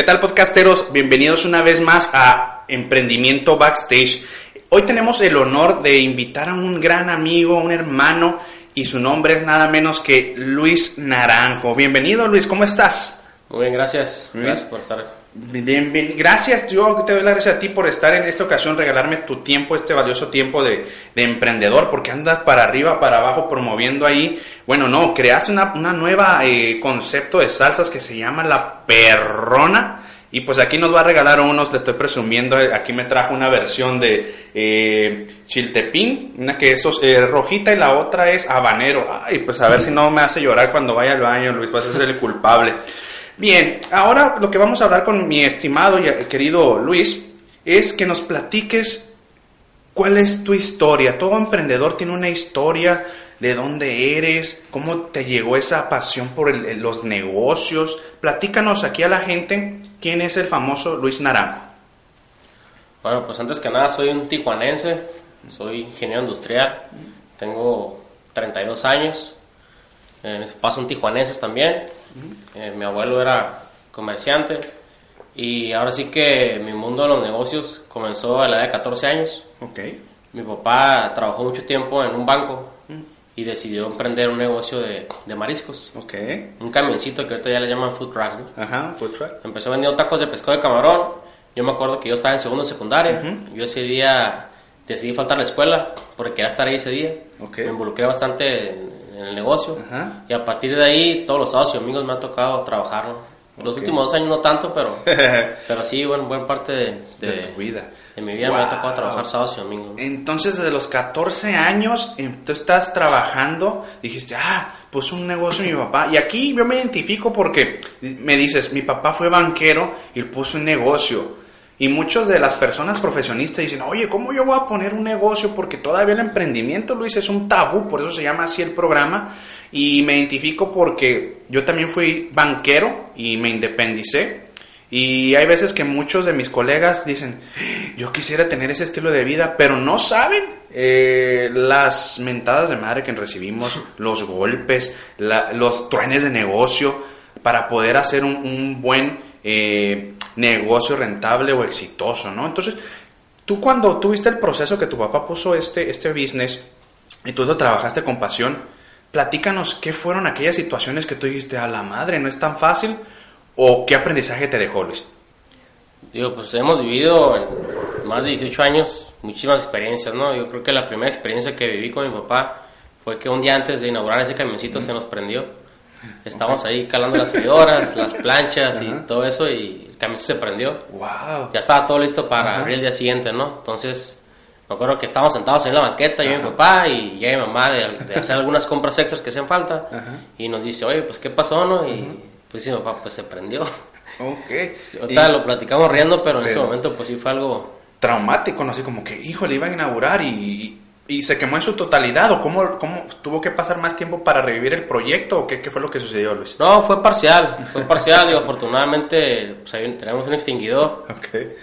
¿Qué tal podcasteros? Bienvenidos una vez más a Emprendimiento Backstage. Hoy tenemos el honor de invitar a un gran amigo, un hermano, y su nombre es nada menos que Luis Naranjo. Bienvenido Luis, ¿cómo estás? Muy bien, gracias. Gracias por estar Bien, bien, gracias. Yo te doy las gracias a ti por estar en esta ocasión, regalarme tu tiempo, este valioso tiempo de, emprendedor, porque andas para arriba, para abajo, promoviendo ahí. Bueno, no, creaste una, nueva eh, concepto de salsas que se llama la perrona. Y pues aquí nos va a regalar unos, le estoy presumiendo, eh, aquí me trajo una versión de eh, chiltepín, una que es eh, rojita y la otra es habanero. Ay, pues a ver si no me hace llorar cuando vaya al baño, Luis, vas a ser el culpable. Bien, ahora lo que vamos a hablar con mi estimado y querido Luis es que nos platiques cuál es tu historia. Todo emprendedor tiene una historia de dónde eres, cómo te llegó esa pasión por los negocios. Platícanos aquí a la gente quién es el famoso Luis Naranjo. Bueno, pues antes que nada soy un tijuanense, soy ingeniero industrial, tengo 32 años, ese paso un tijuanense también eh, mi abuelo era comerciante y ahora sí que mi mundo de los negocios comenzó a la edad de 14 años. Okay. Mi papá trabajó mucho tiempo en un banco y decidió emprender un negocio de, de, mariscos. Okay. Un camioncito que ahorita ya le llaman food trucks. Ajá, food truck. Empezó vendiendo tacos de pescado de camarón. Yo me acuerdo que yo estaba en segundo secundaria. Yo ese día decidí faltar a la escuela porque quería estar ahí ese día. Okay. Me involucré bastante en el negocio. Y a partir de ahí, todos los sábados y domingos me ha tocado trabajar. Los últimos dos años no tanto, pero, pero sí, bueno, buena parte de, tu vida. De mi vida me ha tocado trabajar sábados y domingos. Entonces, desde los 14 años, tú estás trabajando, dijiste, ah, pues un negocio mi papá. Y aquí yo me identifico porque me dices, mi papá fue banquero y puso un negocio. Y muchas de las personas profesionistas dicen, oye, ¿cómo yo voy a poner un negocio? Porque todavía el emprendimiento, Luis, es un tabú, por eso se llama así el programa. Y me identifico porque yo también fui banquero y me independicé. Y hay veces que muchos de mis colegas dicen, yo quisiera tener ese estilo de vida, pero no saben eh, las mentadas de madre que recibimos, los golpes, los truenes de negocio, para poder hacer un, buen... Eh, negocio rentable o exitoso, ¿no? Entonces, tú cuando tuviste el proceso que tu papá puso este, este business y tú lo trabajaste con pasión, platícanos qué fueron aquellas situaciones que tú dijiste, a la madre, no es tan fácil, o qué aprendizaje te dejó, Luis. Digo, pues hemos vivido en más de 18 años muchísimas experiencias, ¿no? Yo creo que la primera experiencia que viví con mi papá fue que un día antes de inaugurar ese camioncito se nos prendió. Estábamos ahí calando las freidoras, las planchas y todo eso y el camión se prendió. Wow. Ya estaba todo listo para abrir el día siguiente, ¿no? Entonces, me acuerdo que estábamos sentados en la banqueta, yo y mi papá y ya mi mamá de, hacer algunas compras extras que hacen falta. Y nos dice, oye, pues, ¿qué pasó, no? Y pues sí, mi papá, pues se prendió. Ok. Ahorita lo platicamos riendo, pero en ese momento, pues sí fue algo... Traumático, ¿no? Así como que, hijo, le iba a inaugurar y ¿Y se quemó en su totalidad o cómo, cómo tuvo que pasar más tiempo para revivir el proyecto o qué, qué fue lo que sucedió, Luis? No, fue parcial, fue parcial y afortunadamente pues, tenemos un extinguidor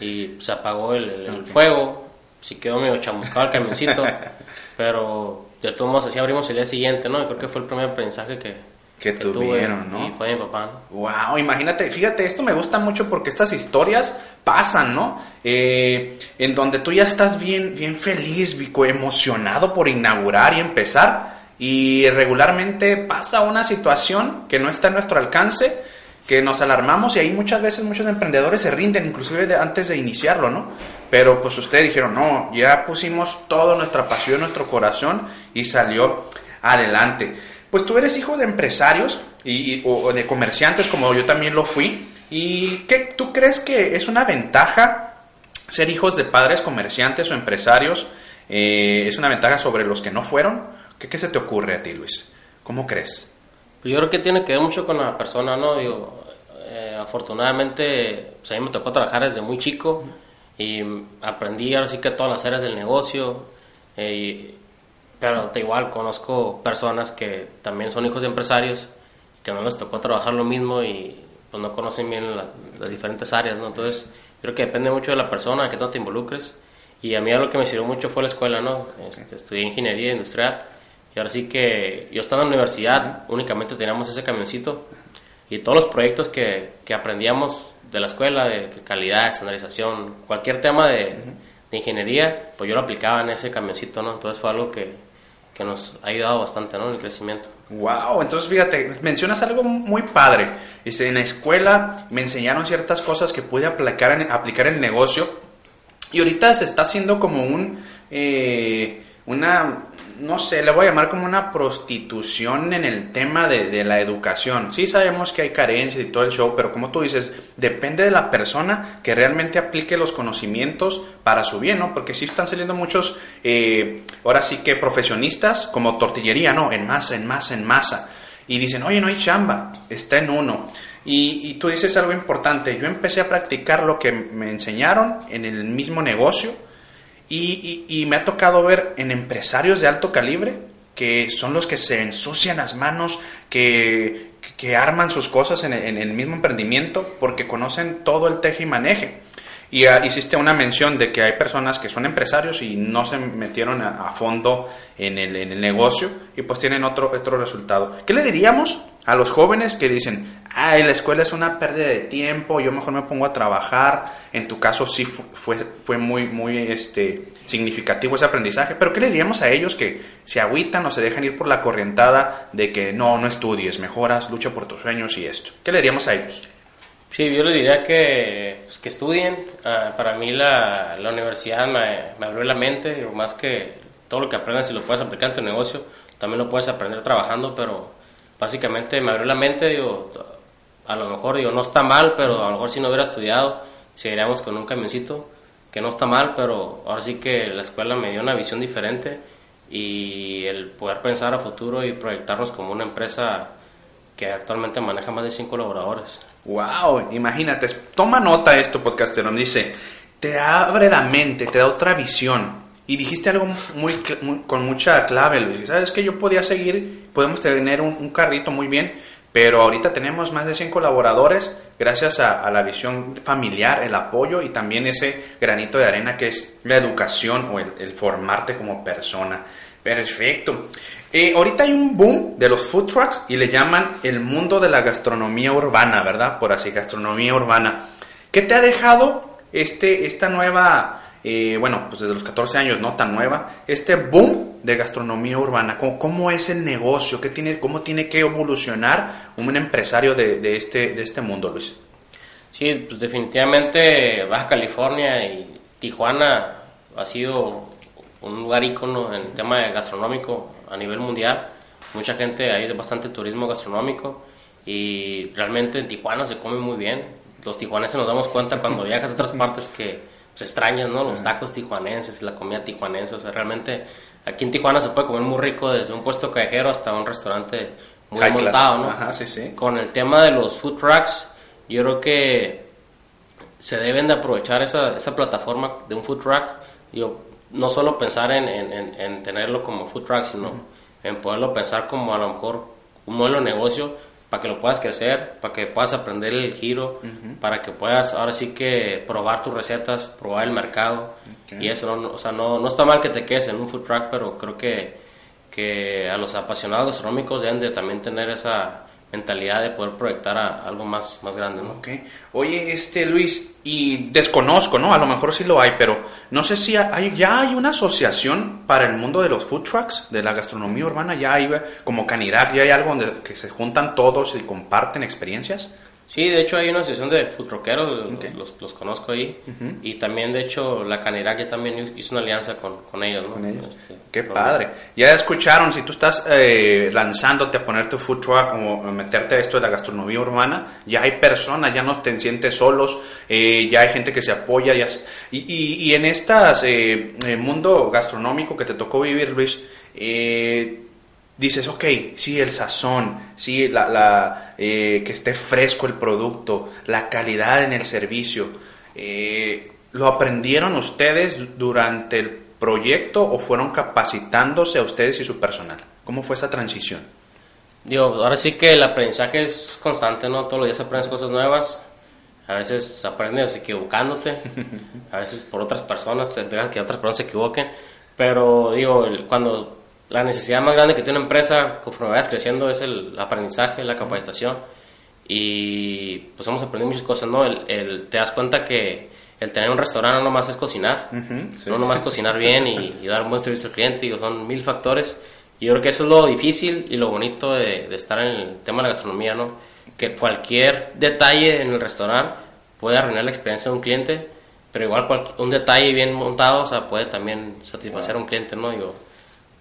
y se apagó el, fuego, sí quedó medio chamuscado el camioncito, pero de todos modos así abrimos el día siguiente, ¿no? Y creo que fue el primer aprendizaje que, que, tuvieron, ¿no? Y fue mi papá. Wow, imagínate, fíjate, esto me gusta mucho porque estas historias pasan, ¿no? Eh, en donde tú ya estás bien, bien feliz, emocionado por inaugurar y empezar, y regularmente pasa una situación que no está a nuestro alcance, que nos alarmamos y ahí muchas veces muchos emprendedores se rinden, inclusive antes de iniciarlo, ¿no? Pero pues ustedes dijeron, no, ya pusimos toda nuestra pasión, nuestro corazón y salió adelante. Pues tú eres hijo de empresarios y, o de comerciantes como yo también lo fui. ¿Y qué, tú crees que es una ventaja ser hijos de padres comerciantes o empresarios? Eh, ¿Es una ventaja sobre los que no fueron? ¿Qué, ¿Qué, se te ocurre a ti, Luis? ¿Cómo crees? Pues yo creo que tiene que ver mucho con la persona, ¿no? Digo, eh, afortunadamente, pues a mí me tocó trabajar desde muy chico y aprendí ahora sí que todas las áreas del negocio. Eh, da igual, conozco personas que también son hijos de empresarios, que no les tocó trabajar lo mismo y pues no conocen bien las diferentes áreas, ¿no? Entonces, creo que depende mucho de la persona, que no te involucres. Y a mí lo que me sirvió mucho fue la escuela, ¿no? Este, estudié ingeniería industrial y ahora sí que yo estaba en la universidad, únicamente teníamos ese camioncito, y todos los proyectos que, que aprendíamos de la escuela, de calidad, estandarización, cualquier tema de, de ingeniería, pues yo lo aplicaba en ese camioncito, ¿no? Entonces fue algo que, que nos ha ayudado bastante, ¿no? En el crecimiento. Wow, entonces fíjate, mencionas algo muy padre. Dice, en la escuela me enseñaron ciertas cosas que pude aplicar en, aplicar el negocio y ahorita se está haciendo como un, eh, una, no sé, le voy a llamar como una prostitución en el tema de, de, la educación. Sí sabemos que hay carencias y todo el show, pero como tú dices, depende de la persona que realmente aplique los conocimientos para su bien, ¿no? Porque sí están saliendo muchos, eh, ahora sí que profesionistas como tortillería, ¿no? En masa, en masa, en masa. Y dicen, oye, no hay chamba, está en uno. Y, y tú dices algo importante, yo empecé a practicar lo que me enseñaron en el mismo negocio y, y, y, me ha tocado ver en empresarios de alto calibre que son los que se ensucian las manos, que, que arman sus cosas en el, en el, mismo emprendimiento porque conocen todo el teje y maneje. Y uh, hiciste una mención de que hay personas que son empresarios y no se metieron a, a fondo en el, en el, negocio y pues tienen otro, otro resultado. ¿Qué le diríamos a los jóvenes que dicen, ay, la escuela es una pérdida de tiempo, yo mejor me pongo a trabajar? En tu caso sí fue, fue muy, muy este, significativo ese aprendizaje, pero ¿qué le diríamos a ellos que se agüitan o se dejan ir por la corrientada de que no, no estudies, mejoras, lucha por tus sueños y esto? ¿Qué le diríamos a ellos? Sí, yo les diría que, pues, que estudien. Uh, para mí la, la universidad me, abrió la mente, más que todo lo que aprendes si lo puedes aplicar en tu negocio, también lo puedes aprender trabajando, pero básicamente me abrió la mente, a lo mejor digo, no está mal, pero a lo mejor si no hubiera estudiado, seguiríamos con un camioncito, que no está mal, pero ahora sí que la escuela me dio una visión diferente y el poder pensar a futuro y proyectarnos como una empresa que actualmente maneja más de 5 colaboradores. Wow, imagínate, toma nota esto, podcasterón, dice, te abre la mente, te da otra visión. Y dijiste algo muy, con mucha clave, Luis. ¿Sabes que yo podía seguir, podemos tener un, carrito muy bien, pero ahorita tenemos más de 100 colaboradores gracias a, la visión familiar, el apoyo y también ese granito de arena que es la educación o el formarte como persona. Perfecto. Eh, ahorita hay un boom de los food trucks y le llaman el mundo de la gastronomía urbana, ¿verdad? Por así, gastronomía urbana. ¿Qué te ha dejado este, esta nueva, eh, bueno, pues desde los 14 años, no tan nueva, este boom de gastronomía urbana? ¿Cómo, cómo es el negocio? ¿Qué tiene, ¿Cómo tiene que evolucionar un empresario de, de, este, de este mundo, Luis? Sí, pues definitivamente Baja California y Tijuana ha sido un lugar ícono en el tema gastronómico a nivel mundial. Mucha gente, hay bastante turismo gastronómico y realmente en Tijuana se come muy bien. Los tijuaneses nos damos cuenta cuando viajas a otras partes que se extrañan, ¿no? Los tacos tijuanenses, la comida tijuanense, o sea, realmente aquí en Tijuana se puede comer muy rico desde un puesto callejero hasta un restaurante muy High montado, ¿no? Ajá, sí, sí. Con el tema de los food trucks, yo creo que se deben de aprovechar esa, esa plataforma de un food truck. Yo, no solo pensar en, en, en, tenerlo como food truck, sino uh -huh. en poderlo pensar como a lo mejor un modelo de negocio para que lo puedas crecer, para que puedas aprender el giro, uh -huh. para que puedas ahora sí que probar tus recetas, probar el mercado. Okay. Y eso, no, o sea, no, no está mal que te quedes en un food truck, pero creo que, que a los apasionados gastronómicos deben de también tener esa mentalidad de poder proyectar a algo más, más grande, ¿no? Okay. Oye, este Luis, y desconozco, ¿no? A lo mejor sí lo hay, pero no sé si hay, ya hay una asociación para el mundo de los food trucks, de la gastronomía urbana, ya hay como Canirac, ya hay algo donde que se juntan todos y comparten experiencias. Sí, de hecho hay una asociación de okay. los, los, conozco ahí. Uh -huh. Y también, de hecho, la Canirac ya también hizo una alianza con, con ellos, ¿no? Con ellos. Este, Qué padre. Ya escucharon, si tú estás eh, lanzándote a poner tu food truck o meterte a esto de la gastronomía urbana, ya hay personas, ya no te sientes solos, eh, ya hay gente que se apoya. Ya, y, y, y en este eh, mundo gastronómico que te tocó vivir, Luis, eh, dices, ok, sí, el sazón, sí, la, la eh, que esté fresco el producto, la calidad en el servicio. Eh, ¿Lo aprendieron ustedes durante el proyecto o fueron capacitándose a ustedes y su personal? ¿Cómo fue esa transición? Digo, ahora sí que el aprendizaje es constante, ¿no? Todos los días aprendes cosas nuevas. A veces aprendes equivocándote, a veces por otras personas, que otras personas se equivoquen. Pero digo, cuando la necesidad más grande que tiene una empresa conforme vayas creciendo es el aprendizaje, la capacitación. y pues hemos aprendido muchas cosas, ¿no? El, el- te das cuenta que el tener un restaurante no nomás es cocinar, sí. no nomás cocinar bien y, y dar un buen servicio al cliente, digo, son mil factores. Y yo creo que eso es lo difícil y lo bonito de, de estar en el tema de la gastronomía, ¿no? Que cualquier detalle en el restaurante puede arruinar la experiencia de un cliente, pero igual cual- un detalle bien montado, o sea, puede también satisfacer a un cliente, ¿no? Digo,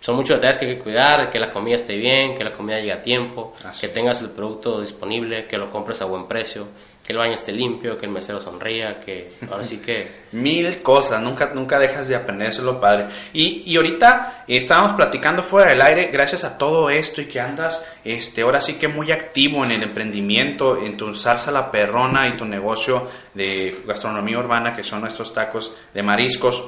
son muchos detalles que hay que cuidar, que la comida esté bien, que la comida llegue a tiempo, Así que tengas el producto disponible, que lo compres a buen precio, que el baño esté limpio, que el mesero sonría, que ahora sí que... Mil cosas, nunca, nunca dejas de aprender, eso es lo padre. Y, y ahorita estábamos platicando fuera del aire, gracias a todo esto y que andas, este, ahora sí que muy activo en el emprendimiento, en tu salsa la perrona y tu negocio de gastronomía urbana, que son estos tacos de mariscos.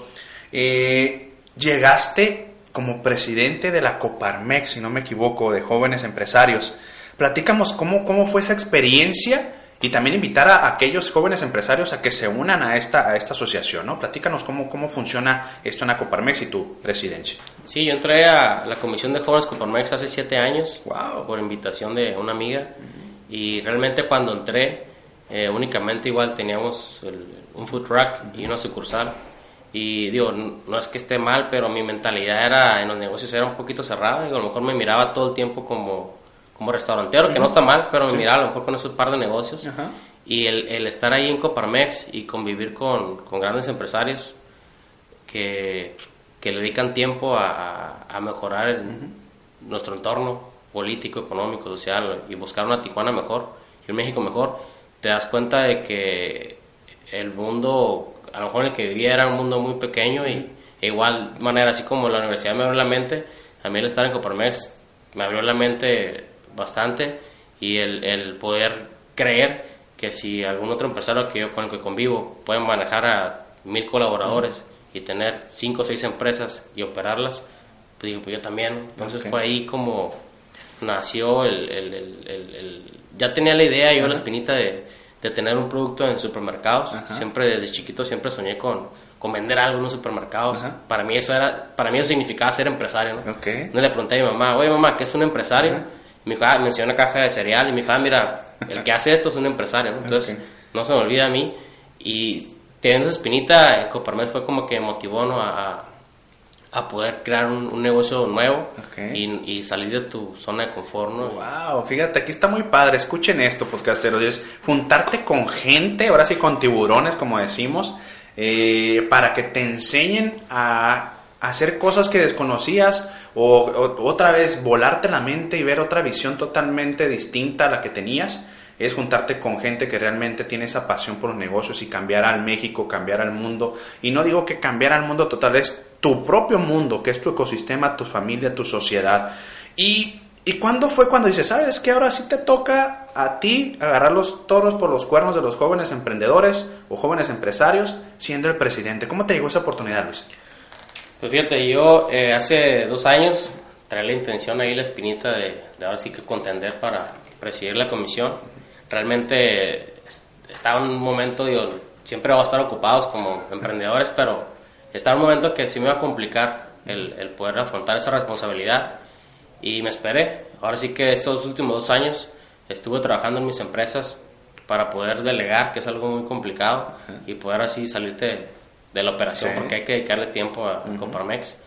Eh, llegaste como presidente de la Coparmex, si no me equivoco, de jóvenes empresarios. Platícanos cómo, cómo fue esa experiencia y también invitar a aquellos jóvenes empresarios a que se unan a esta, a esta asociación, ¿no? Platícanos cómo, cómo funciona esto en la Coparmex y tu presidencia. Sí, yo entré a la Comisión de Jóvenes Coparmex hace siete años Wow. por invitación de una amiga y realmente cuando entré eh, únicamente igual teníamos el- un food truck y una sucursal y digo, no es que esté mal, pero mi mentalidad era en los negocios era un poquito cerrada. Y a lo mejor me miraba todo el tiempo como, como restaurantero, que no está mal, pero me miraba a lo mejor con esos par de negocios. Ajá. y el, el estar ahí en Coparmex y convivir con, con grandes empresarios que, que le dedican tiempo a, a- a mejorar el- nuestro entorno político, económico, social y buscar una Tijuana mejor y un México mejor, te das cuenta de que el mundo, a lo mejor el que vivía era un mundo muy pequeño y e igual manera, así como la universidad me abrió la mente, a mí el estar en Coparmex me abrió la mente bastante y el, el poder creer que si algún otro empresario que yo, con el que convivo puede manejar a mil colaboradores y tener cinco o seis empresas y operarlas, pues digo, pues yo también. Entonces Ok. fue ahí como nació el, el- el- el- el- Ya tenía la idea, yo la espinita de, de tener un producto en supermercados. Ajá. Siempre desde chiquito siempre soñé con, con vender algo en los supermercados. Ajá. Para mí eso era, para mí eso significaba ser empresario, ¿no? Ok. No le pregunté a mi mamá, oye mamá, ¿qué es un empresario? Ajá. Me dijo, ah, mencionó una caja de cereal. Y me dijo, ah, mira, el que hace esto es un empresario, ¿no? Entonces, Ok. no se me olvida a mí. Y teniendo esa espinita, Coparmex fue como que motivó, ¿no? A, a- a poder crear un, un negocio nuevo y, y salir de tu zona de confort, ¿no? Wow, fíjate, aquí está muy padre. Escuchen esto, podcasteros. Es juntarte con gente, ahora sí con tiburones, como decimos, eh, para que te enseñen a hacer cosas que desconocías o, o otra vez volarte la mente y ver otra visión totalmente distinta a la que tenías. Es juntarte con gente que realmente tiene esa pasión por los negocios y cambiar al México, cambiar al mundo. Y no digo que cambiar al mundo total, es tu propio mundo, que es tu ecosistema, tu familia, tu sociedad. Y, ¿Y cuándo fue cuando dices, sabes que ahora sí te toca a ti agarrar los toros por los cuernos de los jóvenes emprendedores o jóvenes empresarios siendo el presidente? ¿Cómo te llegó esa oportunidad, Luis? Pues fíjate, yo eh, hace dos años traía la intención ahí, la espinita de, de ahora sí que contender para presidir la comisión. Realmente es- estaba en un momento, digo, siempre vamos a estar ocupados como emprendedores, pero estaba en un momento que sí me iba a complicar el, el poder afrontar esa responsabilidad y me esperé. Ahora sí que estos últimos dos años estuve trabajando en mis empresas para poder delegar, que es algo muy complicado, y poder así salirte de la operación, Sí. porque hay que dedicarle tiempo a Coparmex.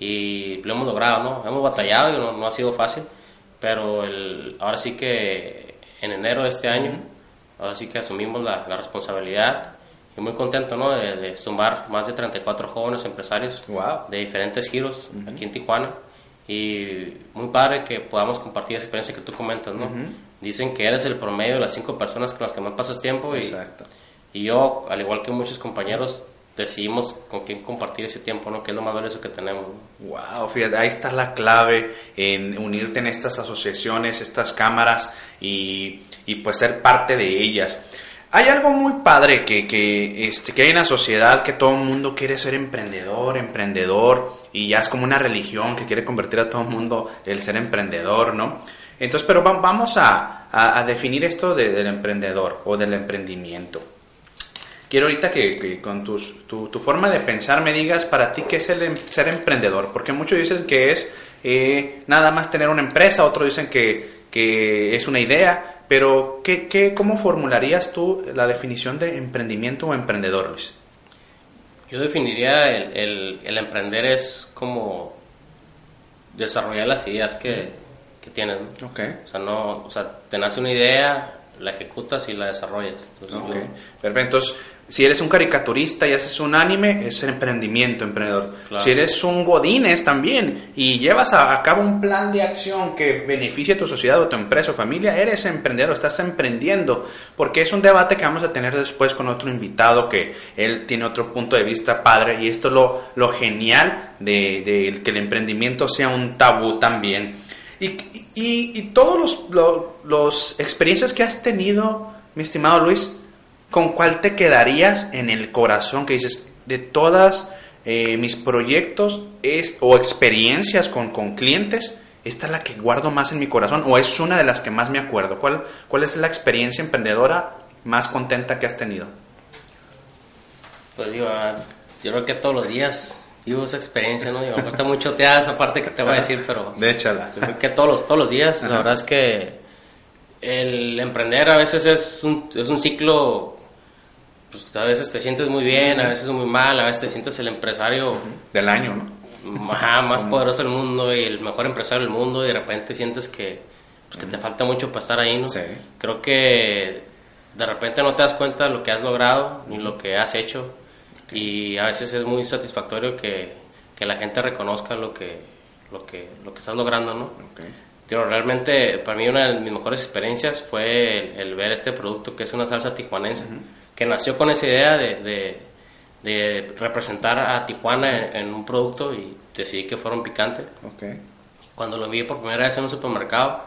Y lo hemos logrado, ¿no? Hemos batallado y no, no ha sido fácil, pero el, ahora sí que en enero de este año, ahora sí que asumimos la, la responsabilidad y muy contento, ¿no? De, de sumar más de 34 jóvenes empresarios Wow. de diferentes giros aquí en Tijuana y muy padre que podamos compartir esa experiencia que tú comentas, ¿no? Dicen que eres el promedio de las cinco personas con las que más pasas tiempo y, Exacto. y yo, al igual que muchos compañeros, decidimos con quién compartir ese tiempo, ¿no? Que es lo más valioso que tenemos. ¿no? Wow, fíjate, ahí está la clave en unirte en estas asociaciones, estas cámaras y, y pues ser parte de ellas. Hay algo muy padre que, que, este, que hay en la sociedad que todo el mundo quiere ser emprendedor, emprendedor, y ya es como una religión que quiere convertir a todo el mundo el ser emprendedor, ¿no? Entonces, pero va- vamos a, a- definir esto de- del emprendedor o del emprendimiento. Quiero ahorita que, que con tus, tu, tu forma de pensar me digas para ti qué es el em- ser emprendedor, porque muchos dicen que es eh, nada más tener una empresa, otros dicen que, que es una idea, pero ¿qué, qué, ¿cómo formularías tú la definición de emprendimiento o emprendedor, Luis? Yo definiría el, el, el emprender es como desarrollar las ideas que, que tienes. ¿no? Okay. O sea, no, o sea, te nace una idea, la ejecutas y la desarrollas. Entonces, yo- Perfecto. Entonces, si eres un caricaturista y haces un anime, es emprendimiento, emprendedor. Claro. Si eres un godines también y llevas a, a cabo un plan de acción que beneficie a tu sociedad o tu empresa o familia, eres emprendedor, estás emprendiendo. Porque es un debate que vamos a tener después con otro invitado que él tiene otro punto de vista padre y esto es lo, lo genial de, de que el emprendimiento sea un tabú también. Y, y, y todos los, lo- los experiencias que has tenido, mi estimado Luis, ¿con cuál te quedarías en el corazón que dices, de todas eh, mis proyectos es, o experiencias con, con clientes, esta es la que guardo más en mi corazón o es una de las que más me acuerdo? ¿Cuál, cuál es la experiencia emprendedora más contenta que has tenido? Pues digo, yo creo que todos los días vivo esa experiencia, ¿no? Digo, me cuesta mucho te esa parte que te voy a decir, pero De échala. yo creo que todos los, todos los días, Ajá. la verdad es que el emprender a veces es un, es un ciclo, pues a veces te sientes muy bien, a veces muy mal, a veces te sientes el empresario Del año, ¿no? ajá, más poderoso del mundo y el mejor empresario del mundo y de repente sientes que, pues, que te falta mucho para estar ahí, ¿no? Sí. Creo que de repente no te das cuenta de lo que has logrado ni lo que has hecho y a veces es muy satisfactorio que, que la gente reconozca lo que, lo que, lo que estás logrando, ¿no? Pero realmente para mí una de mis mejores experiencias fue el, el ver este producto que es una salsa tijuanense, que nació con esa idea de, de, de representar a Tijuana en, en un producto y decidí que fuera un picante. Ok. Cuando lo vi por primera vez en un supermercado,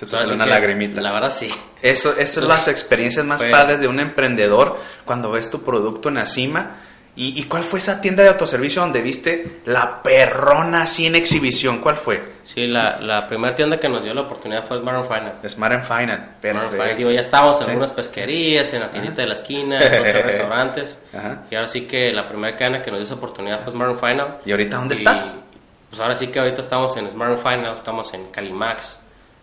Se te así una que, lagrimita. La verdad sí. Eso, eso es las experiencias más padres de un emprendedor cuando ves tu producto en la cima. ¿Y, y cuál fue esa tienda de autoservicio donde viste la perrona así en exhibición? ¿Cuál fue? Sí, la, la primera tienda que nos dio la oportunidad fue Smart and Final. Smart and Final. And Final, digo, ya estábamos en Sí. algunas pesquerías, en la tiendita de la esquina, en otros restaurantes. Ajá. Y ahora sí que la primera cadena que nos dio esa oportunidad fue Smart and Final. ¿Y ahorita dónde Y, estás? Pues ahora sí que ahorita estamos en Smart and Final, estamos en Calimax,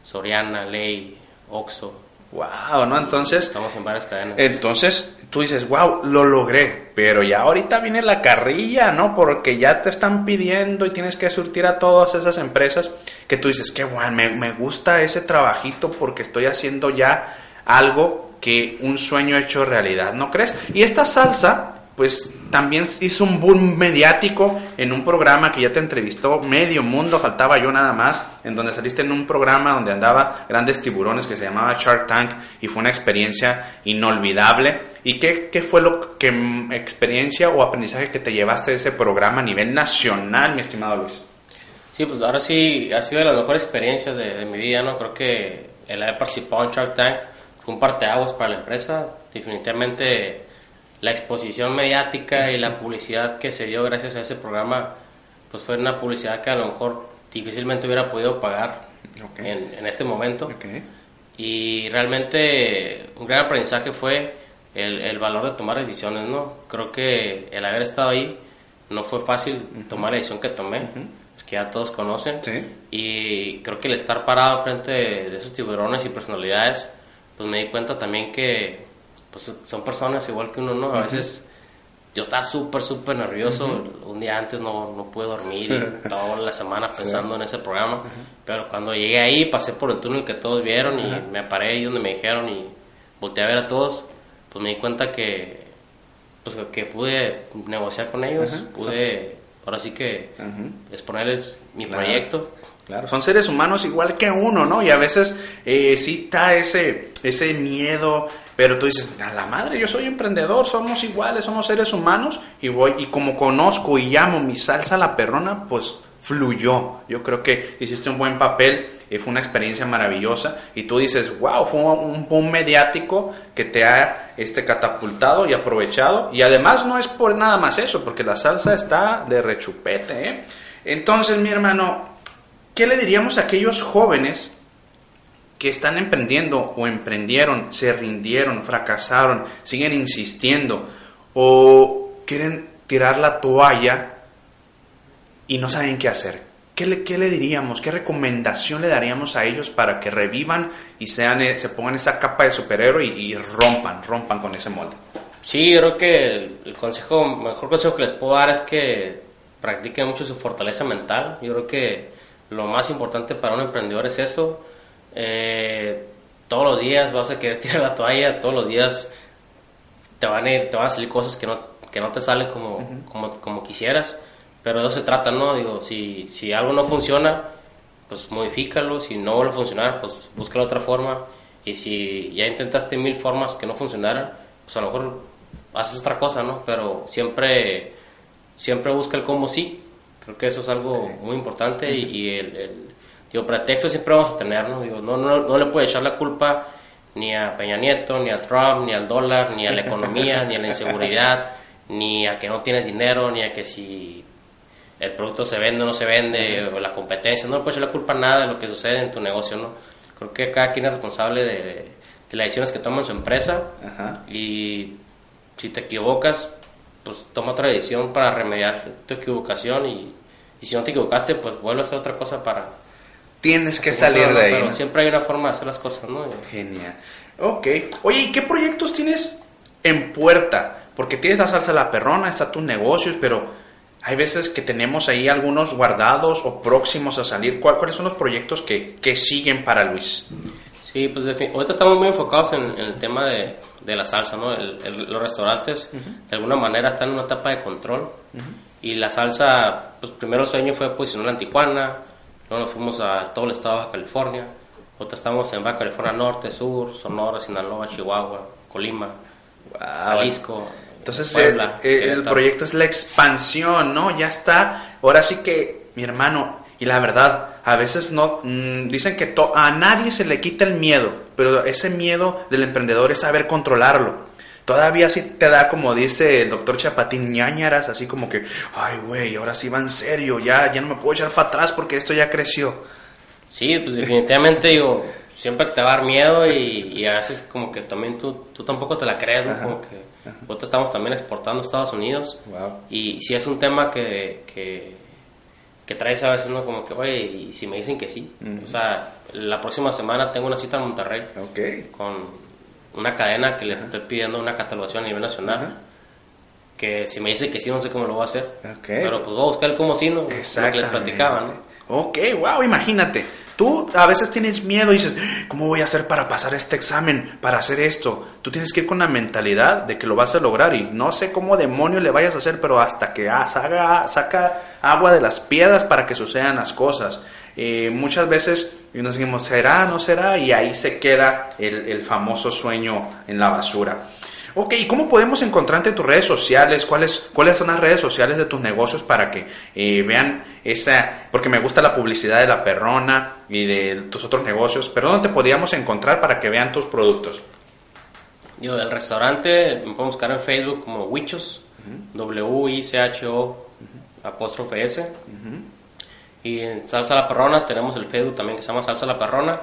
Soriana, Ley, Oxxo. Wow, ¿no? Entonces, Estamos en varias cadenas. entonces tú dices, wow, lo logré. Pero ya ahorita viene la carrilla, ¿no? Porque ya te están pidiendo y tienes que surtir a todas esas empresas que tú dices, qué bueno, me, me gusta ese trabajito porque estoy haciendo ya algo que un sueño hecho realidad, ¿no crees? Y esta salsa, pues también hizo un boom mediático en un programa que ya te entrevistó medio mundo, faltaba yo nada más, en donde saliste en un programa donde andaba grandes tiburones que se llamaba Shark Tank y fue una experiencia inolvidable. ¿Y qué, qué fue lo que experiencia o aprendizaje que te llevaste de ese programa a nivel nacional, mi estimado Luis? Sí, pues ahora sí ha sido de las mejores experiencias de, de mi vida, ¿no? Creo que el haber participado en Shark Tank fue un parteaguas para la empresa. Definitivamente la exposición mediática y la publicidad que se dio gracias a ese programa, pues fue una publicidad que a lo mejor difícilmente hubiera podido pagar Ok. en, en este momento. Ok. Y realmente un gran aprendizaje fue el, el valor de tomar decisiones, ¿no? Creo que el haber estado ahí no fue fácil tomar la decisión que tomé, pues que ya todos conocen. Sí. Y creo que el estar parado frente de esos tiburones y personalidades, pues me di cuenta también que pues, son personas igual que uno, ¿no? A veces yo estaba súper, súper nervioso. Un día antes no, no pude dormir y toda la semana pensando en ese programa. Pero cuando llegué ahí, pasé por el túnel que todos vieron y me paré ahí donde me dijeron y volteé a ver a todos, pues me di cuenta que, pues, que pude negociar con ellos, pude, ahora sí que, exponerles mi Claro. proyecto. Claro, son seres humanos igual que uno, ¿no? Y a veces eh, sí está ese, ese miedo, pero tú dices, a la madre, yo soy emprendedor, somos iguales, somos seres humanos, y voy, y como conozco y llamo mi salsa a la perrona, pues fluyó. Yo creo que hiciste un buen papel, eh, fue una experiencia maravillosa, y tú dices, wow, fue un boom mediático que te ha este, catapultado y aprovechado, y además no es por nada más eso, porque la salsa está de rechupete, ¿eh? Entonces, mi hermano, ¿Qué le diríamos a aquellos jóvenes que están emprendiendo o emprendieron, se rindieron, fracasaron, siguen insistiendo o quieren tirar la toalla y no saben qué hacer? ¿qué le, ¿qué le diríamos? ¿Qué recomendación le daríamos a ellos para que revivan y sean, eh, se pongan esa capa de superhéroe y, rompan, rompan con ese molde? Sí, yo creo que el, el consejo, mejor consejo que les puedo dar es que practiquen mucho su fortaleza mental. Yo creo que lo más importante para un emprendedor es eso. Eh, todos los días vas a querer tirar la toalla, todos los días te van a, te van a salir cosas que no, que no te salen como, como, como quisieras, pero de eso se trata, ¿no? Digo, si, si algo no funciona, pues modifícalo, si no vuelve a funcionar, pues busca otra forma, y si ya intentaste mil formas que no funcionaran, pues a lo mejor haces otra cosa, ¿no? Pero siempre, siempre busca el cómo sí, creo que eso es algo muy importante y, y el, el- digo, pretexto siempre vamos a tener, ¿no? Digo, no, no, no le puede echar la culpa ni a Peña Nieto, ni a Trump, ni al dólar, ni a la economía, ni a la inseguridad, ni a que no tienes dinero, ni a que si el producto se vende o no se vende, o la competencia, no le puedes echar la culpa a nada de lo que sucede en tu negocio, ¿no? Creo que cada quien es responsable de, de las decisiones que toma en su empresa Ajá. y si te equivocas, pues toma otra decisión para remediar tu equivocación y, y si no te equivocaste, pues vuelve a hacer otra cosa para... Tienes que salir ¿no? de ahí. Pero ¿no? siempre hay una forma de hacer las cosas, ¿no? Genial. Ok. Oye, ¿y qué proyectos tienes en puerta? Porque tienes la salsa la perrona, está tus negocios, pero hay veces que tenemos ahí algunos guardados o próximos a salir. ¿Cuál- ¿Cuáles son los proyectos que, que siguen para Luis? Sí, pues ahorita estamos muy enfocados en, en el tema de, de la salsa, ¿no? El- el- los restaurantes de alguna manera están en una etapa de control y la salsa, pues primero el sueño fue posicionarla en Tijuana, luego nos fuimos a todo el estado de Baja California, ahorita estamos en Baja California Norte, Sur, Sonora, Sinaloa, Chihuahua, Colima, Jalisco, Entonces Puebla, eh, eh, el proyecto es la expansión, ¿no? Ya está. Ahora sí que, mi hermano, y la verdad, a veces no mm, dicen que to- a nadie se le quita el miedo, pero ese miedo del emprendedor es saber controlarlo. Todavía sí te da, como dice el doctor Chapatín, ñañaras, así como que, ay, güey, ahora sí va en serio, ya, ya no me puedo echar para atrás porque esto ya creció. Sí, pues definitivamente digo, siempre te va a dar miedo y, y a veces como que también tú, tú tampoco te la crees, ¿no? Ajá, Como que ahorita estamos también exportando a Estados Unidos Wow. y si es un tema que, que, que traes a veces, ¿no? Como que, oye, y si me dicen que sí. O sea, la próxima semana tengo una cita en Monterrey con una cadena que les estoy pidiendo una catalogación a nivel nacional. Ajá. Que si me dice que sí, no sé cómo lo voy a hacer. Ok. Pero pues voy a buscar el cómo sí, ¿no? Lo que les platicaba, ¿no? Ok, wow, imagínate. Tú a veces tienes miedo y dices, ¿cómo voy a hacer para pasar este examen, para hacer esto? Tú tienes que ir con la mentalidad de que lo vas a lograr y no sé cómo demonio le vayas a hacer, pero hasta que ah, saca, saca agua de las piedras para que sucedan las cosas. Eh, muchas veces nos decimos, ¿será, no será? Y ahí se queda el, el famoso sueño en la basura. Ok, ¿y cómo podemos encontrarte en tus redes sociales? ¿Cuáles, ¿Cuáles son las redes sociales de tus negocios para que eh, vean esa... Porque me gusta la publicidad de la perrona y de tus otros negocios, pero ¿dónde te podríamos encontrar para que vean tus productos? Digo, del restaurante me pueden buscar en Facebook como Wichos, W-I-C-H-O apóstrofe S. Y en Salsa La Perrona tenemos el Facebook también que se llama Salsa La Perrona.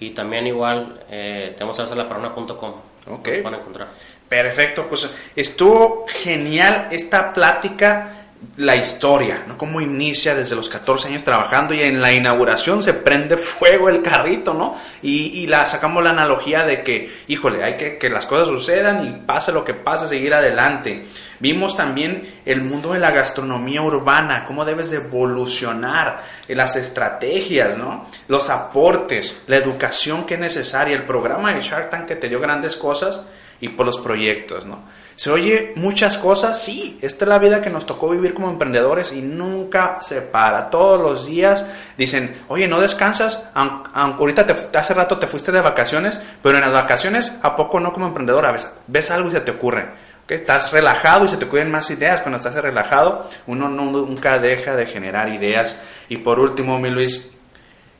Y también igual eh, tenemos salsalaperrona.com. Ok. Lo pueden encontrar. Perfecto, pues estuvo genial esta plática, la historia, ¿no? Cómo inicia desde los 14 años trabajando y en la inauguración se prende fuego el carrito, ¿no? Y, y la sacamos la analogía de que, híjole, hay que que las cosas sucedan y pase lo que pase, seguir adelante. Vimos también el mundo de la gastronomía urbana, cómo debes de evolucionar, eh, las estrategias, ¿no? Los aportes, la educación que es necesaria, el programa de Shark Tank que te dio grandes cosas y por los proyectos, ¿no? Se oye muchas cosas, sí, esta es la vida que nos tocó vivir como emprendedores y nunca se para. Todos los días dicen, oye, no descansas, aunque, ahorita te- hace rato te fuiste de vacaciones, pero en las vacaciones, ¿a poco no como emprendedora? Ves, ves algo y se te ocurre. ¿ok? Estás relajado y se te ocurren más ideas. Cuando estás relajado, uno no- nunca deja de generar ideas. Y por último, mi Luis,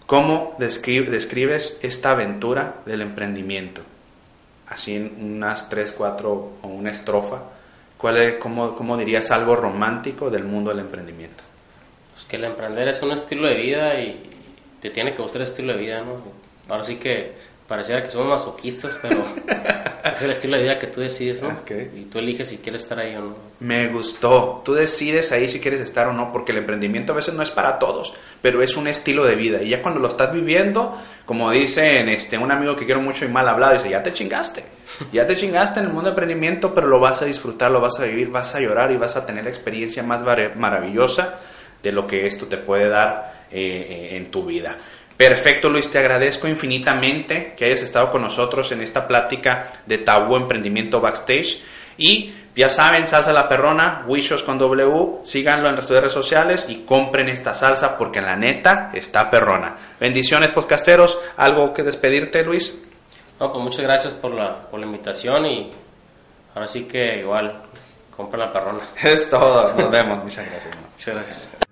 ¿cómo descri- describes esta aventura del emprendimiento? Así en unas tres, cuatro o una estrofa, ¿cuál es, cómo, cómo dirías algo romántico del mundo del emprendimiento? Pues que el emprender es un estilo de vida y te tiene que gustar el estilo de vida, ¿no? Ahora sí que pareciera que somos masoquistas, pero Es el estilo de vida que tú decides, ¿no? Y tú eliges si quieres estar ahí o no. Me gustó. Tú decides ahí si quieres estar o no, porque el emprendimiento a veces no es para todos, pero es un estilo de vida. Y ya cuando lo estás viviendo, como dicen este, un amigo que quiero mucho y mal hablado, dice, ya te chingaste. Ya te chingaste en el mundo de emprendimiento, pero lo vas a disfrutar, lo vas a vivir, vas a llorar y vas a tener la experiencia más maravillosa de lo que esto te puede dar eh, eh, en tu vida. Perfecto, Luis, te agradezco infinitamente que hayas estado con nosotros en esta plática de Tabú Emprendimiento Backstage. Y ya saben, salsa la perrona, Wishos con W, síganlo en las redes sociales y compren esta salsa porque la neta está perrona. Bendiciones, podcasteros. ¿Algo que despedirte, Luis? No, pues muchas gracias por la, por la invitación y ahora sí que igual, compra la perrona. Es todo. Nos vemos. Muchas gracias. Muchas gracias.